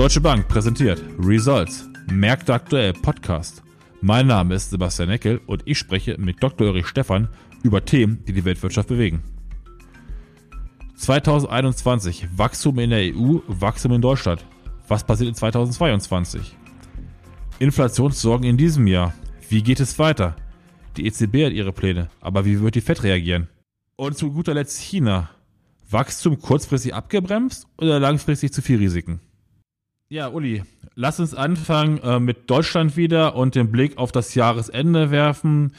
Deutsche Bank präsentiert Results, Märkte aktuell Podcast. Mein Name ist Sebastian Eckel und ich spreche mit Dr. Ulrich Stephan über Themen, die die Weltwirtschaft bewegen. 2021 Wachstum in der EU, Wachstum in Deutschland. Was passiert in 2022? Inflationssorgen in diesem Jahr. Wie geht es weiter? Die EZB hat ihre Pläne, aber wie wird die Fed reagieren? Und zu guter Letzt China. Wachstum kurzfristig abgebremst oder langfristig zu viel Risiken? Ja, Uli, lass uns anfangen äh, mit Deutschland wieder und den Blick auf das Jahresende werfen.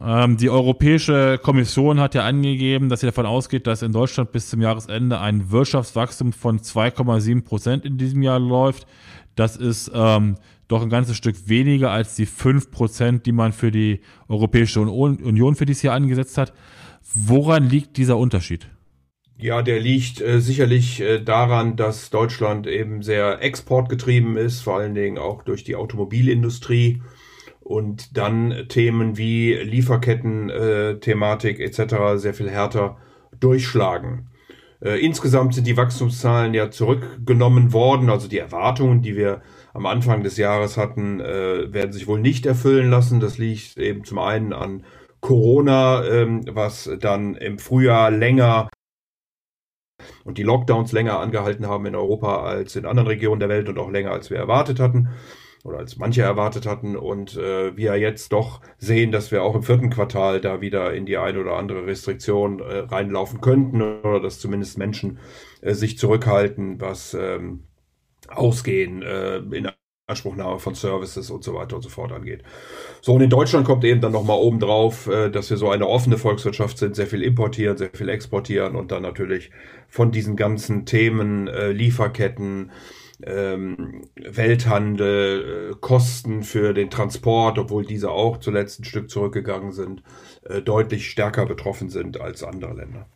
Ähm, die Europäische Kommission hat ja angegeben, dass sie davon ausgeht, dass in Deutschland bis zum Jahresende ein Wirtschaftswachstum von 2,7 Prozent in diesem Jahr läuft. Das ist ähm, doch ein ganzes Stück weniger als die 5 Prozent, die man für die Europäische Union für dieses Jahr angesetzt hat. Woran liegt dieser Unterschied? Ja, der liegt äh, sicherlich äh, daran, dass Deutschland eben sehr exportgetrieben ist, vor allen Dingen auch durch die Automobilindustrie und dann Themen wie Lieferketten-Thematik äh, etc. sehr viel härter durchschlagen. Äh, insgesamt sind die Wachstumszahlen ja zurückgenommen worden, also die Erwartungen, die wir am Anfang des Jahres hatten, äh, werden sich wohl nicht erfüllen lassen. Das liegt eben zum einen an Corona, ähm, was dann im Frühjahr länger und die Lockdowns länger angehalten haben in Europa als in anderen Regionen der Welt und auch länger als wir erwartet hatten oder als manche erwartet hatten. Und äh, wir jetzt doch sehen, dass wir auch im vierten Quartal da wieder in die eine oder andere Restriktion äh, reinlaufen könnten oder dass zumindest Menschen äh, sich zurückhalten, was ähm, Ausgehen äh, in Anspruchnahme von Services und so weiter und so fort angeht. So, und in Deutschland kommt eben dann nochmal oben drauf, äh, dass wir so eine offene Volkswirtschaft sind, sehr viel importieren, sehr viel exportieren und dann natürlich von diesen ganzen Themen, äh, Lieferketten, ähm, Welthandel, äh, Kosten für den Transport, obwohl diese auch zuletzt ein Stück zurückgegangen sind, deutlich stärker betroffen sind als andere Länder.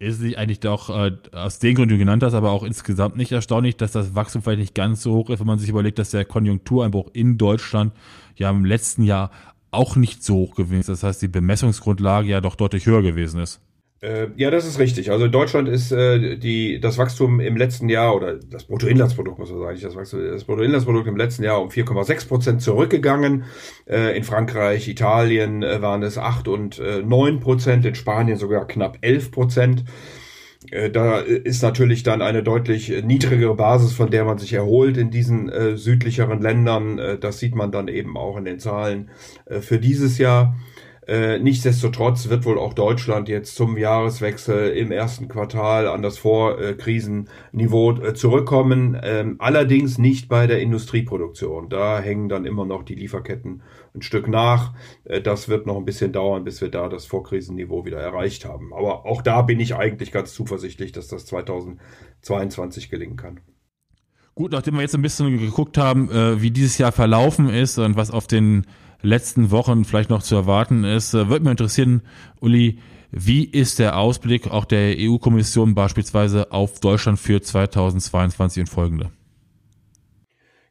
Ist nicht eigentlich doch äh, aus den Gründen, die du genannt hast, aber auch insgesamt nicht erstaunlich, dass das Wachstum vielleicht nicht ganz so hoch ist, wenn man sich überlegt, dass der Konjunktureinbruch in Deutschland ja im letzten Jahr auch nicht so hoch gewesen ist. Das heißt, die Bemessungsgrundlage ja doch deutlich höher gewesen ist. Äh, ja, das ist richtig. Also in Deutschland ist äh, die, das Wachstum im letzten Jahr oder das Bruttoinlandsprodukt, muss man sagen, das Wachstum, das Bruttoinlandsprodukt im letzten Jahr um 4,6 Prozent zurückgegangen. Äh, in Frankreich, Italien äh, waren es 8 und äh, 9 Prozent, in Spanien sogar knapp 11 Prozent. Äh, da ist natürlich dann eine deutlich niedrigere Basis, von der man sich erholt in diesen äh, südlicheren Ländern. Äh, das sieht man dann eben auch in den Zahlen äh, für dieses Jahr. Äh, nichtsdestotrotz wird wohl auch Deutschland jetzt zum Jahreswechsel im ersten Quartal an das Vorkrisenniveau äh, zurückkommen. Ähm, allerdings nicht bei der Industrieproduktion. Da hängen dann immer noch die Lieferketten ein Stück nach. Äh, das wird noch ein bisschen dauern, bis wir da das Vorkrisenniveau wieder erreicht haben. Aber auch da bin ich eigentlich ganz zuversichtlich, dass das 2022 gelingen kann. Gut, nachdem wir jetzt ein bisschen geguckt haben, wie dieses Jahr verlaufen ist und was auf den letzten Wochen vielleicht noch zu erwarten ist. Äh, würde mich interessieren, Uli, wie ist der Ausblick auch der EU-Kommission beispielsweise auf Deutschland für 2022 und folgende?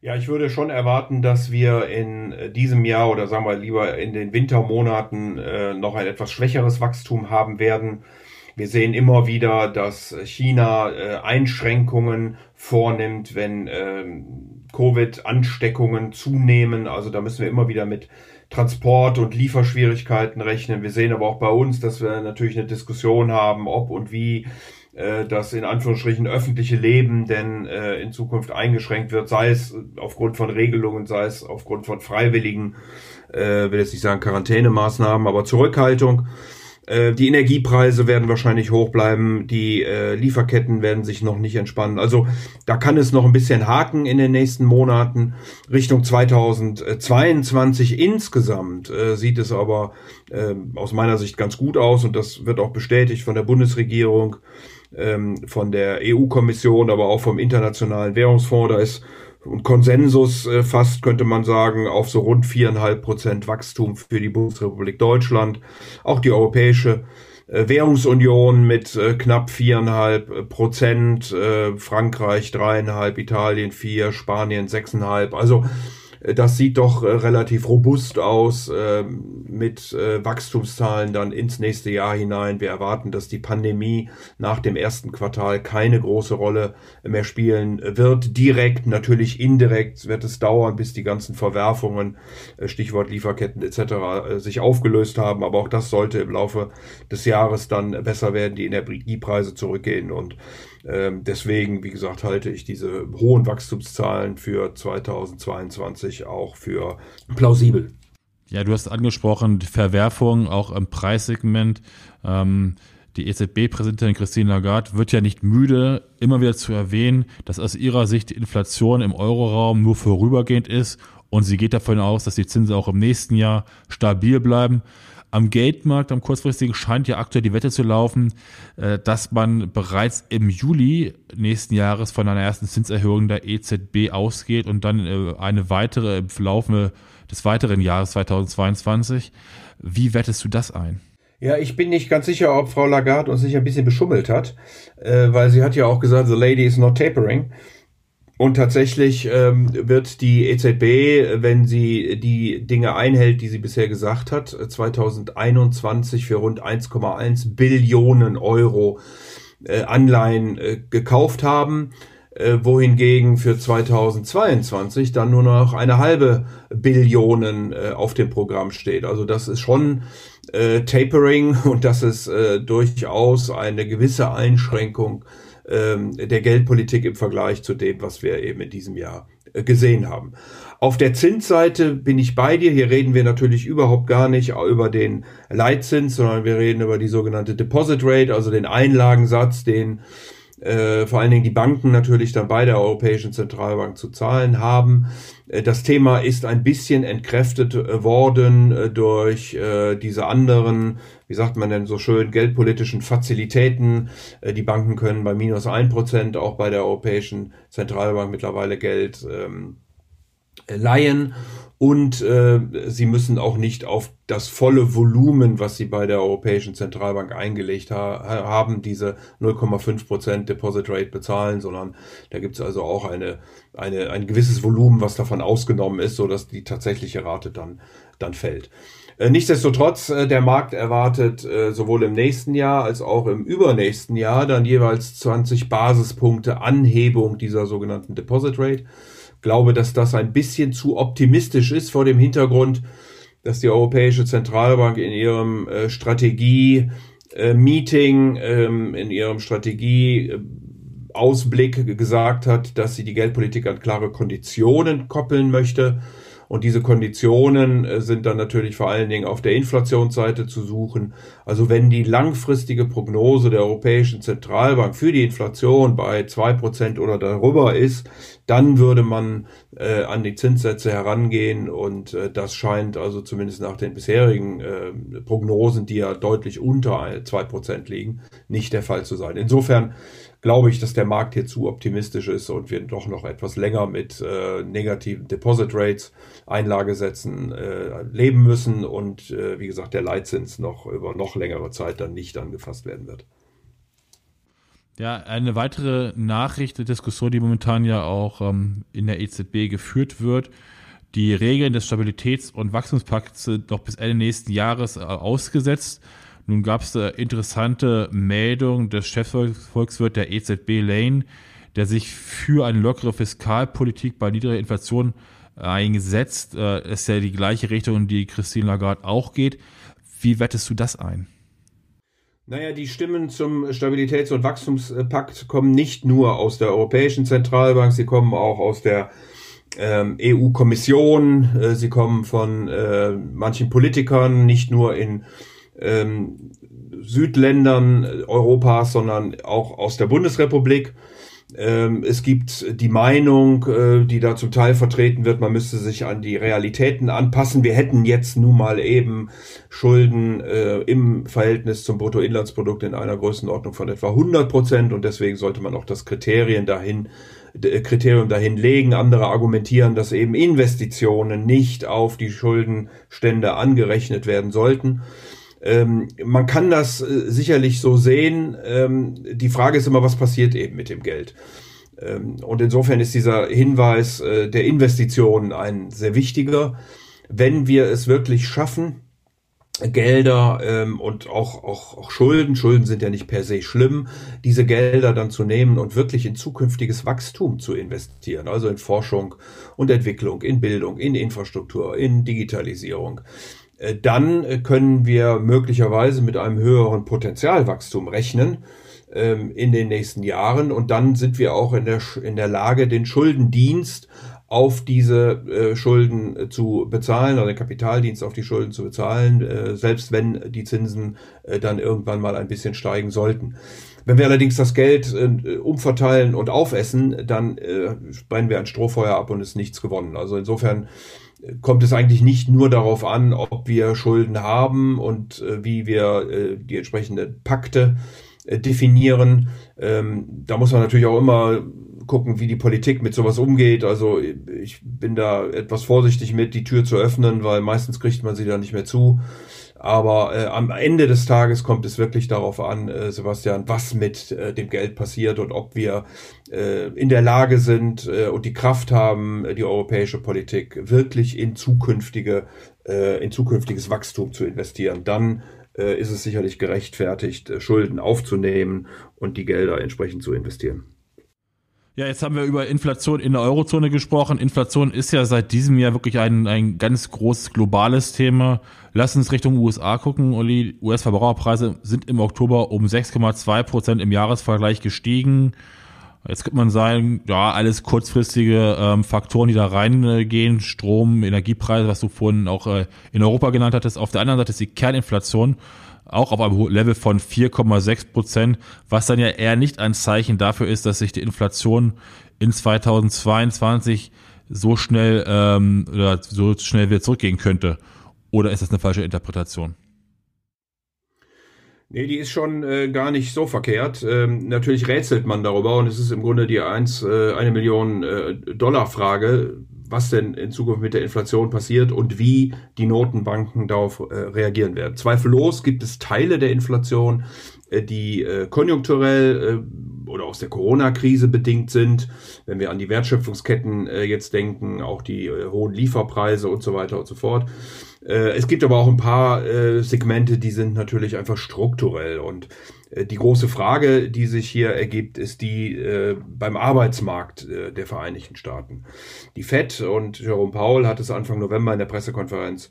Ja, ich würde schon erwarten, dass wir in diesem Jahr oder sagen wir lieber in den Wintermonaten äh, noch ein etwas schwächeres Wachstum haben werden. Wir sehen immer wieder, dass China äh, Einschränkungen vornimmt, wenn ähm, Covid-Ansteckungen zunehmen. Also da müssen wir immer wieder mit Transport- und Lieferschwierigkeiten rechnen. Wir sehen aber auch bei uns, dass wir natürlich eine Diskussion haben, ob und wie äh, das in Anführungsstrichen öffentliche Leben denn äh, in Zukunft eingeschränkt wird, sei es aufgrund von Regelungen, sei es aufgrund von freiwilligen, äh, will jetzt nicht sagen Quarantänemaßnahmen, aber Zurückhaltung. Äh, die Energiepreise werden wahrscheinlich hoch bleiben, die äh, Lieferketten werden sich noch nicht entspannen. Also da kann es noch ein bisschen haken in den nächsten Monaten. Richtung 2022 insgesamt äh, sieht es aber äh, aus meiner Sicht ganz gut aus und das wird auch bestätigt von der Bundesregierung, ähm, von der EU-Kommission, aber auch vom Internationalen Währungsfonds. Da ist und Konsensus äh, fast, könnte man sagen, auf so rund viereinhalb Prozent Wachstum für die Bundesrepublik Deutschland. Auch die Europäische äh, Währungsunion mit äh, knapp viereinhalb Prozent, äh, Frankreich dreieinhalb, Italien vier, Spanien sechseinhalb. Also das sieht doch äh, relativ robust aus äh, mit äh, Wachstumszahlen dann ins nächste Jahr hinein. Wir erwarten, dass die Pandemie nach dem ersten Quartal keine große Rolle mehr spielen wird. Direkt, natürlich indirekt wird es dauern, bis die ganzen Verwerfungen, Stichwort Lieferketten etc., sich aufgelöst haben. Aber auch das sollte im Laufe des Jahres dann besser werden, die Energiepreise zurückgehen und ähm, deswegen, wie gesagt, halte ich diese hohen Wachstumszahlen für 2022 auch für plausibel. Ja, du hast angesprochen, Verwerfungen auch im Preissegment. Ähm, die EZB-Präsidentin Christine Lagarde wird ja nicht müde, immer wieder zu erwähnen, dass aus ihrer Sicht die Inflation im Euroraum nur vorübergehend ist und sie geht davon aus, dass die Zinsen auch im nächsten Jahr stabil bleiben. Am Geldmarkt, am kurzfristigen, scheint ja aktuell die Wette zu laufen, äh, dass man bereits im Juli nächsten Jahres von einer ersten Zinserhöhung der EZB ausgeht und dann äh, eine weitere im Verlauf des weiteren Jahres 2022. Wie wettest du das ein? Ja, ich bin nicht ganz sicher, ob Frau Lagarde uns nicht ein bisschen beschummelt hat, äh, weil sie hat ja auch gesagt, the lady is not tapering. Und tatsächlich ähm, wird die EZB, wenn sie die Dinge einhält, die sie bisher gesagt hat, 2021 für rund 1,1 Billionen Euro äh, Anleihen äh, gekauft haben, äh, wohingegen für 2022 dann nur noch eine halbe Billionen äh, auf dem Programm steht. Also das ist schon äh, Tapering und das ist äh, durchaus eine gewisse Einschränkung der Geldpolitik im Vergleich zu dem, was wir eben in diesem Jahr äh, gesehen haben. Auf der Zinsseite bin ich bei dir. Hier reden wir natürlich überhaupt gar nicht über den Leitzins, sondern wir reden über die sogenannte Deposit Rate, also den Einlagensatz, den äh, vor allen Dingen die Banken natürlich dann bei der Europäischen Zentralbank zu zahlen haben. Äh, das Thema ist ein bisschen entkräftet äh, worden durch äh, diese anderen, wie sagt man denn so schön, geldpolitischen Fazilitäten. Äh, die Banken können bei minus ein Prozent auch bei der Europäischen Zentralbank mittlerweile Geld ähm, leihen und äh, sie müssen auch nicht auf das volle Volumen, was sie bei der Europäischen Zentralbank eingelegt ha haben, diese 0,5% Deposit Rate bezahlen, sondern da gibt es also auch eine, eine, ein gewisses Volumen, was davon ausgenommen ist, so dass die tatsächliche Rate dann, dann fällt. Äh, nichtsdestotrotz, äh, der Markt erwartet äh, sowohl im nächsten Jahr als auch im übernächsten Jahr dann jeweils 20 Basispunkte Anhebung dieser sogenannten Deposit Rate glaube, dass das ein bisschen zu optimistisch ist vor dem Hintergrund, dass die Europäische Zentralbank in ihrem Strategie-Meeting, äh, ähm, in ihrem Strategie-Ausblick gesagt hat, dass sie die Geldpolitik an klare Konditionen koppeln möchte. Und diese Konditionen äh, sind dann natürlich vor allen Dingen auf der Inflationsseite zu suchen. Also wenn die langfristige Prognose der Europäischen Zentralbank für die Inflation bei zwei Prozent oder darüber ist, dann würde man äh, an die Zinssätze herangehen und äh, das scheint also zumindest nach den bisherigen äh, Prognosen, die ja deutlich unter zwei Prozent liegen, nicht der Fall zu sein. Insofern glaube ich, dass der Markt hier zu optimistisch ist und wir doch noch etwas länger mit äh, negativen Deposit Rates, Einlagesätzen äh, leben müssen und äh, wie gesagt, der Leitzins noch über noch längere Zeit dann nicht angefasst werden wird. Ja, eine weitere Nachricht, Diskussion, die momentan ja auch ähm, in der EZB geführt wird. Die Regeln des Stabilitäts- und Wachstumspakts sind noch bis Ende nächsten Jahres äh, ausgesetzt. Nun gab es eine interessante Meldung des Chefvolkswirt der EZB Lane, der sich für eine lockere Fiskalpolitik bei niedriger Inflation eingesetzt. Äh, ist ja die gleiche Richtung, in die Christine Lagarde auch geht. Wie wettest du das ein? Naja, die Stimmen zum Stabilitäts- und Wachstumspakt kommen nicht nur aus der Europäischen Zentralbank, sie kommen auch aus der ähm, EU-Kommission, äh, sie kommen von äh, manchen Politikern, nicht nur in ähm, Südländern Europas, sondern auch aus der Bundesrepublik. Ähm, es gibt die Meinung, äh, die da zum Teil vertreten wird, man müsste sich an die Realitäten anpassen. Wir hätten jetzt nun mal eben Schulden äh, im Verhältnis zum Bruttoinlandsprodukt in einer Größenordnung von etwa 100 Prozent und deswegen sollte man auch das Kriterien dahin Kriterium dahin legen. Andere argumentieren, dass eben Investitionen nicht auf die Schuldenstände angerechnet werden sollten. Ähm, man kann das äh, sicherlich so sehen. Ähm, die Frage ist immer, was passiert eben mit dem Geld? Ähm, und insofern ist dieser Hinweis äh, der Investitionen ein sehr wichtiger. Wenn wir es wirklich schaffen, Gelder ähm, und auch, auch, auch Schulden, Schulden sind ja nicht per se schlimm, diese Gelder dann zu nehmen und wirklich in zukünftiges Wachstum zu investieren, also in Forschung und Entwicklung, in Bildung, in Infrastruktur, in Digitalisierung, dann können wir möglicherweise mit einem höheren Potenzialwachstum rechnen ähm, in den nächsten Jahren und dann sind wir auch in der, in der Lage, den Schuldendienst auf diese äh, Schulden äh, zu bezahlen oder den Kapitaldienst auf die Schulden zu bezahlen, äh, selbst wenn die Zinsen äh, dann irgendwann mal ein bisschen steigen sollten. Wenn wir allerdings das Geld äh, umverteilen und aufessen, dann äh, brennen wir ein Strohfeuer ab und ist nichts gewonnen. Also insofern äh, kommt es eigentlich nicht nur darauf an, ob wir Schulden haben und äh, wie wir äh, die entsprechenden Pakte äh, definieren. Ähm, da muss man natürlich auch immer gucken, wie die Politik mit sowas umgeht. Also ich bin da etwas vorsichtig mit, die Tür zu öffnen, weil meistens kriegt man sie da nicht mehr zu. Aber äh, am Ende des Tages kommt es wirklich darauf an, äh, Sebastian, was mit äh, dem Geld passiert und ob wir äh, in der Lage sind äh, und die Kraft haben, äh, die europäische Politik wirklich in zukünftige, äh, in zukünftiges Wachstum zu investieren. Dann äh, ist es sicherlich gerechtfertigt, äh, Schulden aufzunehmen und die Gelder entsprechend zu investieren. Ja, jetzt haben wir über Inflation in der Eurozone gesprochen. Inflation ist ja seit diesem Jahr wirklich ein, ein ganz großes globales Thema. Lass uns Richtung USA gucken. Uli, US-Verbraucherpreise sind im Oktober um 6,2 Prozent im Jahresvergleich gestiegen. Jetzt könnte man sagen, ja, alles kurzfristige ähm, Faktoren, die da reingehen, Strom, Energiepreise, was du vorhin auch äh, in Europa genannt hattest. Auf der anderen Seite ist die Kerninflation auch auf einem Level von 4,6 Prozent, was dann ja eher nicht ein Zeichen dafür ist, dass sich die Inflation in 2022 so schnell ähm, oder so schnell wieder zurückgehen könnte. Oder ist das eine falsche Interpretation? Nee, die ist schon äh, gar nicht so verkehrt. Ähm, natürlich rätselt man darüber und es ist im Grunde die 1, äh, eine Million äh, Dollar Frage, was denn in Zukunft mit der Inflation passiert und wie die Notenbanken darauf äh, reagieren werden. Zweifellos gibt es Teile der Inflation, äh, die äh, konjunkturell äh, oder aus der Corona-Krise bedingt sind. Wenn wir an die Wertschöpfungsketten äh, jetzt denken, auch die äh, hohen Lieferpreise und so weiter und so fort. Es gibt aber auch ein paar Segmente, die sind natürlich einfach strukturell. Und die große Frage, die sich hier ergibt, ist die äh, beim Arbeitsmarkt äh, der Vereinigten Staaten. Die FED und Jerome Powell hat es Anfang November in der Pressekonferenz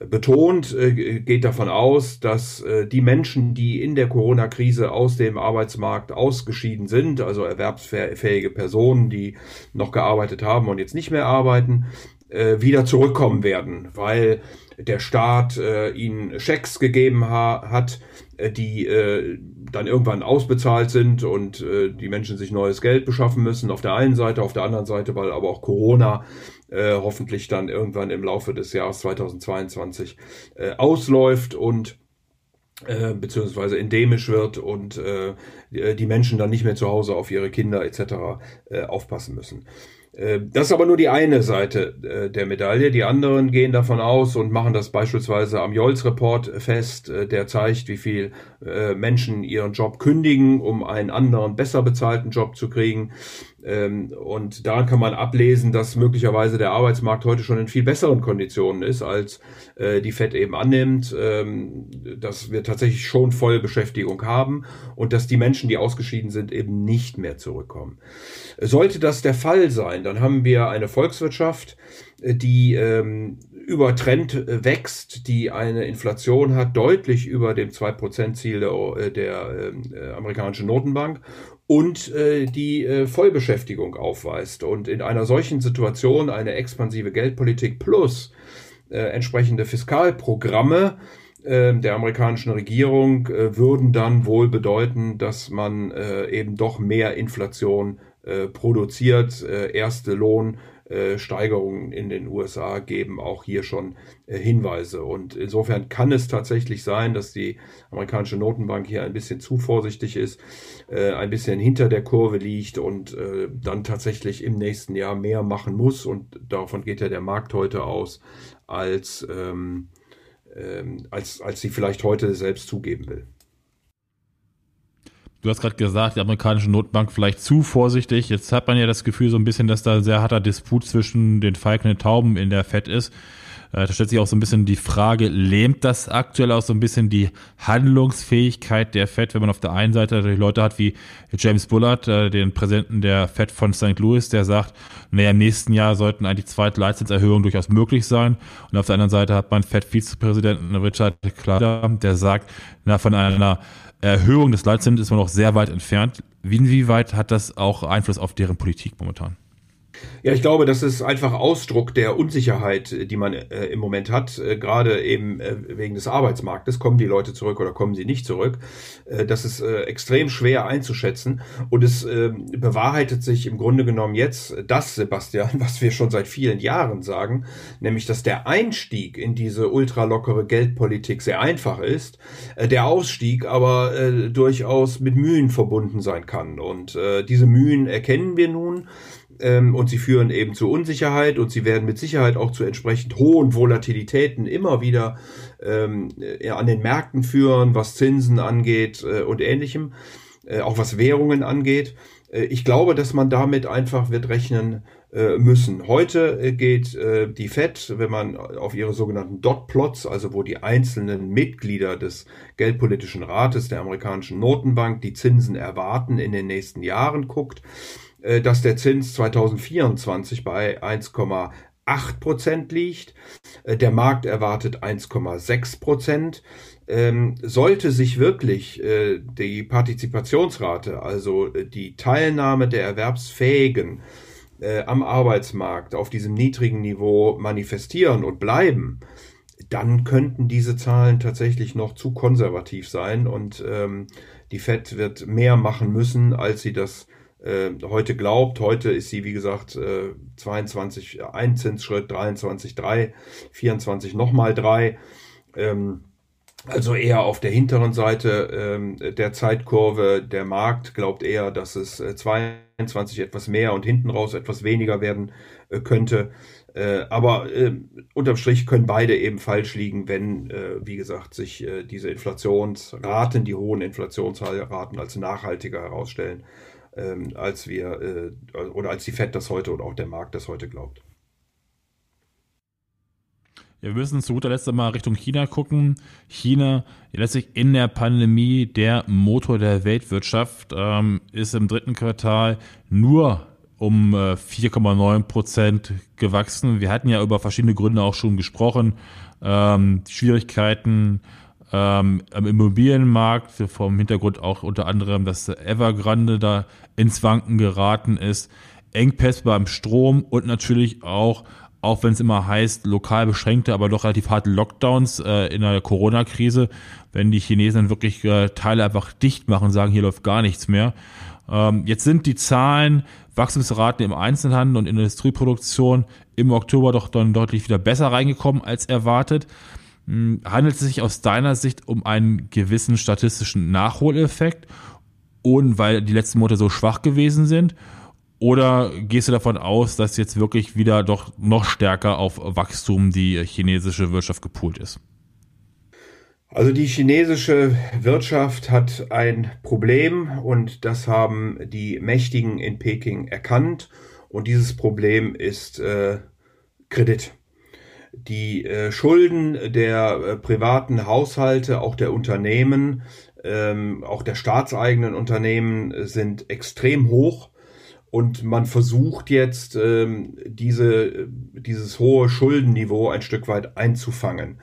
betont, geht davon aus, dass die Menschen, die in der Corona-Krise aus dem Arbeitsmarkt ausgeschieden sind, also erwerbsfähige Personen, die noch gearbeitet haben und jetzt nicht mehr arbeiten, wieder zurückkommen werden, weil der Staat äh, ihnen Schecks gegeben ha hat, äh, die äh, dann irgendwann ausbezahlt sind und äh, die Menschen sich neues Geld beschaffen müssen. Auf der einen Seite, auf der anderen Seite, weil aber auch Corona äh, hoffentlich dann irgendwann im Laufe des Jahres 2022 äh, ausläuft und äh, beziehungsweise endemisch wird und äh, die Menschen dann nicht mehr zu Hause auf ihre Kinder etc. Äh, aufpassen müssen. Äh, das ist aber nur die eine Seite äh, der Medaille. Die anderen gehen davon aus und machen das beispielsweise am Jolz-Report fest, äh, der zeigt, wie viel Menschen ihren Job kündigen, um einen anderen, besser bezahlten Job zu kriegen. Ähm, und daran kann man ablesen, dass möglicherweise der Arbeitsmarkt heute schon in viel besseren Konditionen ist, als äh, die FED eben annimmt, ähm, dass wir tatsächlich schon volle Beschäftigung haben und dass die Menschen, die ausgeschieden sind, eben nicht mehr zurückkommen. Sollte das der Fall sein, dann haben wir eine Volkswirtschaft, die ähm, über Trend äh, wächst, die eine Inflation hat, deutlich über dem 2%-Ziel der, der äh, amerikanischen Notenbank und äh, die äh, Vollbeschäftigung aufweist. Und in einer solchen Situation eine expansive Geldpolitik plus äh, entsprechende Fiskalprogramme äh, der amerikanischen Regierung äh, würden dann wohl bedeuten, dass man äh, eben doch mehr Inflation äh, produziert, erste Lohn Steigerungen in den USA geben auch hier schon äh, Hinweise. Und insofern kann es tatsächlich sein, dass die amerikanische Notenbank hier ein bisschen zu vorsichtig ist, äh, ein bisschen hinter der Kurve liegt und dann tatsächlich im nächsten Jahr mehr machen muss. Und davon geht ja der Markt heute aus, als, ähm, ähm als, als sie vielleicht heute selbst zugeben will. Du hast gerade gesagt, die amerikanische Notenbank vielleicht zu vorsichtig. Jetzt hat man ja das Gefühl so ein bisschen, dass da ein sehr harter Disput zwischen den Falken und den Tauben in der Fed ist. Äh, da stellt sich auch so ein bisschen die Frage, lähmt das aktuell auch so ein bisschen die Handlungsfähigkeit der Fed, wenn man auf der einen Seite natürlich Leute hat wie James Bullard, äh, den Präsidenten der Fed von St. Louis, der sagt, naja, im nächsten Jahr sollten eigentlich zweite Leitzinserhöhungen durchaus möglich sein. Und auf der anderen Seite hat man Fed-Vizepräsidenten Richard Kleider, der sagt, na, von einer Erhöhung des Leitzins ist man noch sehr weit entfernt. Inwieweit hat das auch Einfluss auf deren Politik momentan? Ja, ich glaube, das ist einfach Ausdruck der Unsicherheit, die man äh, im Moment hat. Äh, gerade eben äh, wegen des Arbeitsmarktes. Kommen die Leute zurück oder kommen sie nicht zurück? Äh, das ist äh, extrem schwer einzuschätzen. Und es ähm, bewahrheitet sich im Grunde genommen jetzt das, Sebastian, was wir schon seit vielen Jahren sagen, nämlich, dass der Einstieg in diese ultralockere Geldpolitik sehr einfach ist, äh, der Ausstieg aber durchaus mit Mühen verbunden sein kann. Und diese Mühen erkennen wir nun ähm, und sie führen eben zu Unsicherheit und sie werden mit Sicherheit auch zu entsprechend hohen Volatilitäten immer wieder ähm, ja, an den Märkten führen, was Zinsen angeht äh, und ähnlichem, äh, auch was Währungen angeht. Äh, ich glaube, dass man damit einfach wird rechnen äh, müssen. Heute äh, geht äh, die Fed, wenn man auf ihre sogenannten Dot-Plots, also wo die einzelnen Mitglieder des Geldpolitischen Rates der amerikanischen Notenbank die Zinsen erwarten in den nächsten Jahren guckt, äh, dass der Zins 2024 bei 1,8 Prozent liegt. Äh, der Markt erwartet 1,6 Prozent. Ähm, sollte sich wirklich äh, die Partizipationsrate, also die Teilnahme der Erwerbsfähigen am Arbeitsmarkt auf diesem niedrigen Niveau manifestieren und bleiben, dann könnten diese Zahlen tatsächlich noch zu konservativ sein und ähm, die Fed wird mehr machen müssen, als sie das äh, heute glaubt. Heute ist sie, wie gesagt, äh, 22 ein Zinsschritt, 23 3, 24 nochmal 3. Ähm, also eher auf der hinteren Seite ähm, der Zeitkurve. Der Markt glaubt eher, dass es äh, 22 etwas mehr und hinten raus etwas weniger werden äh, könnte. Äh, aber äh, unterm Strich können beide eben falsch liegen, wenn, äh, wie gesagt, sich äh, diese Inflationsraten, die hohen Inflationsraten als nachhaltiger herausstellen ähm, als wir äh, oder als die FED das heute oder auch der Markt das heute glaubt. Ja, wir müssen zu guter Letzt mal Richtung China gucken. China, letztlich in der Pandemie der Motor der Weltwirtschaft, ähm, ist im dritten Quartal nur um äh, 4,9 Prozent gewachsen. Wir hatten ja über verschiedene Gründe auch schon gesprochen. Ähm, Schwierigkeiten ähm, am Immobilienmarkt, vom Hintergrund auch unter anderem, dass Evergrande da ins Wanken geraten ist, Engpässe beim Strom und natürlich auch, auch wenn es immer heißt, lokal beschränkte, aber doch relativ harte Lockdowns äh, in der Corona-Krise, wenn die Chinesen wirklich äh, Teile einfach dicht machen und sagen, hier läuft gar nichts mehr. Ähm, jetzt sind die Zahlen, Wachstumsraten im Einzelhandel und Industrieproduktion im Oktober doch dann deutlich wieder besser reingekommen als erwartet. Hm, handelt es sich aus deiner Sicht um einen gewissen statistischen Nachholeffekt und weil die letzten Monate so schwach gewesen sind? Oder gehst du davon aus, dass jetzt wirklich wieder doch noch stärker auf Wachstum die chinesische Wirtschaft gepoolt ist? Also die chinesische Wirtschaft hat ein Problem und das haben die Mächtigen in Peking erkannt. Und dieses Problem ist äh, Kredit. Die äh, Schulden der äh, privaten Haushalte, auch der Unternehmen, ähm, auch der staatseigenen Unternehmen äh, sind extrem hoch. Und man versucht jetzt, ähm, diese, dieses hohe Schuldenniveau ein Stück weit einzufangen.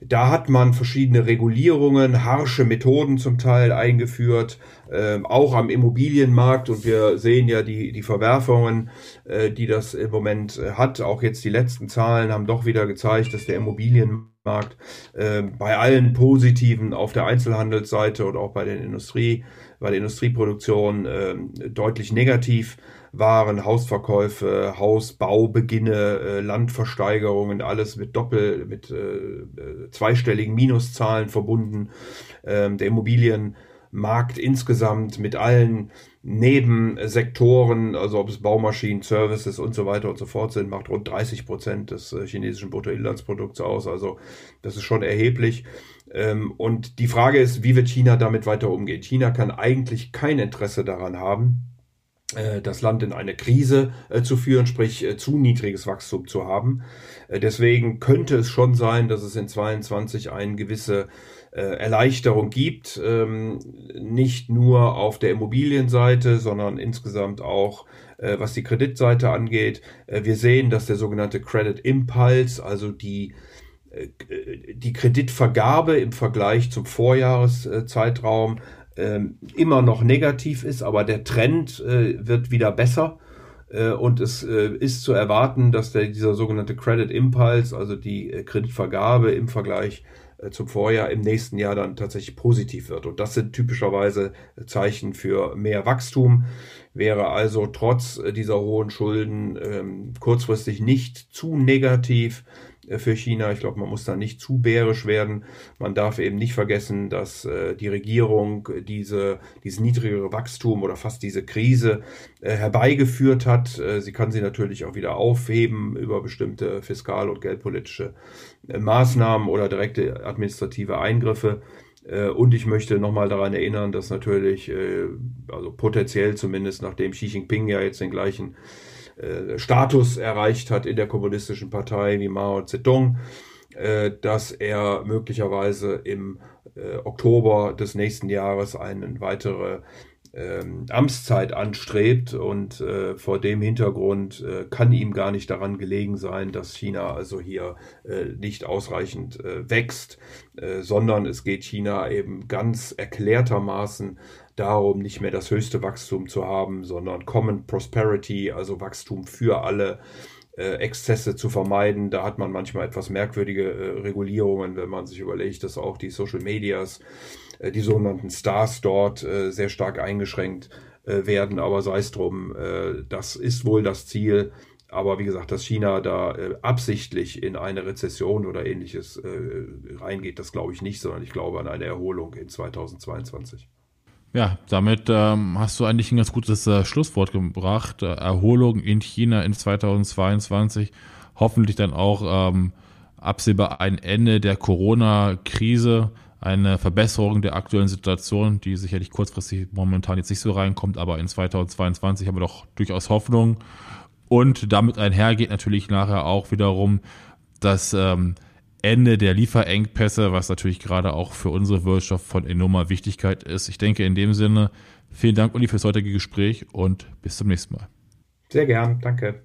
Da hat man verschiedene Regulierungen, harsche Methoden zum Teil eingeführt, äh, auch am Immobilienmarkt. Und wir sehen ja die, die Verwerfungen, äh, die das im Moment äh, hat. Auch jetzt die letzten Zahlen haben doch wieder gezeigt, dass der Immobilienmarkt äh, bei allen Positiven auf der Einzelhandelsseite und auch bei den Industrie, bei der Industrieproduktion äh, deutlich negativ waren Hausverkäufe, Hausbaubeginne, äh, Landversteigerungen, alles mit Doppel, mit äh, äh zweistelligen Minuszahlen verbunden. Ähm, der Immobilienmarkt Markt insgesamt mit allen Nebensektoren, also ob es Baumaschinen, Services und so weiter und so fort sind, macht rund 30 Prozent des chinesischen Bruttoinlandsprodukts aus. Also das ist schon erheblich. Ähm, und die Frage ist, wie wird China damit weiter umgehen? China kann eigentlich kein Interesse daran haben, das Land in eine Krise äh, zu führen, sprich zu niedriges Wachstum zu haben. Deswegen könnte es schon sein, dass es in 22 eine gewisse äh, Erleichterung gibt, ähm, nicht nur auf der Immobilienseite, sondern insgesamt auch äh, was die Kreditseite angeht. Äh, wir sehen, dass der sogenannte Credit Impulse, also die die Kreditvergabe im Vergleich zum Vorjahreszeitraum immer noch negativ ist, aber der Trend wird wieder besser. Und es ist zu erwarten, dass der, dieser sogenannte Credit Impulse, also die Kreditvergabe im Vergleich äh, zum Vorjahr im nächsten Jahr dann tatsächlich positiv wird. Und das sind typischerweise Zeichen für mehr Wachstum. Wäre also trotz äh, dieser hohen Schulden ähm, kurzfristig nicht zu negativ äh, für China. Ich glaube, man muss da nicht zu bärisch werden. Man darf eben nicht vergessen, dass äh, die Regierung diese, dieses niedrigere Wachstum oder fast diese Krise äh, herbeigeführt hat. Äh, sie kann sie natürlich auch wieder aufheben über bestimmte fiskal- und geldpolitische äh, Maßnahmen oder direkte administrative Eingriffe. Äh, und ich möchte nochmal daran erinnern, dass natürlich, also potenziell zumindest, nachdem Xi Jinping ja jetzt den gleichen äh, Status erreicht hat in der kommunistischen Partei wie Mao Zedong, äh, dass er möglicherweise im äh, Oktober des nächsten Jahres eine weitere ähm, Amtszeit anstrebt. Und äh, vor dem Hintergrund äh, kann ihm gar nicht daran gelegen sein, dass China also hier äh, nicht ausreichend wächst, sondern es geht China eben ganz erklärtermaßen darum, nicht mehr das höchste Wachstum zu haben, sondern Common Prosperity, also Wachstum für alle, äh, Exzesse zu vermeiden. Da hat man manchmal etwas merkwürdige äh, Regulierungen, wenn man sich überlegt, dass auch die Social Medias, äh, die sogenannten Stars dort äh, sehr stark eingeschränkt äh, werden. Aber sei es drum, äh, das ist wohl das Ziel. Aber wie gesagt, dass China da äh, absichtlich in eine Rezession oder ähnliches äh, reingeht, das glaube ich nicht, sondern ich glaube an eine Erholung in 2022. Ja, damit ähm, hast du eigentlich ein ganz gutes äh, Schlusswort gebracht. Äh, Erholung in China in 2022. Hoffentlich dann auch ähm, absehbar ein Ende der Corona-Krise, eine Verbesserung der aktuellen Situation, die sicherlich kurzfristig momentan jetzt nicht so reinkommt, aber in 2022 haben wir doch durchaus Hoffnung. Und damit einher geht natürlich nachher auch wiederum, dass ähm, Ende der Lieferengpässe, was natürlich gerade auch für unsere Wirtschaft von enormer Wichtigkeit ist. Ich denke in dem Sinne, vielen Dank, Uli, fürs heutige Gespräch und bis zum nächsten Mal. Sehr gern, danke.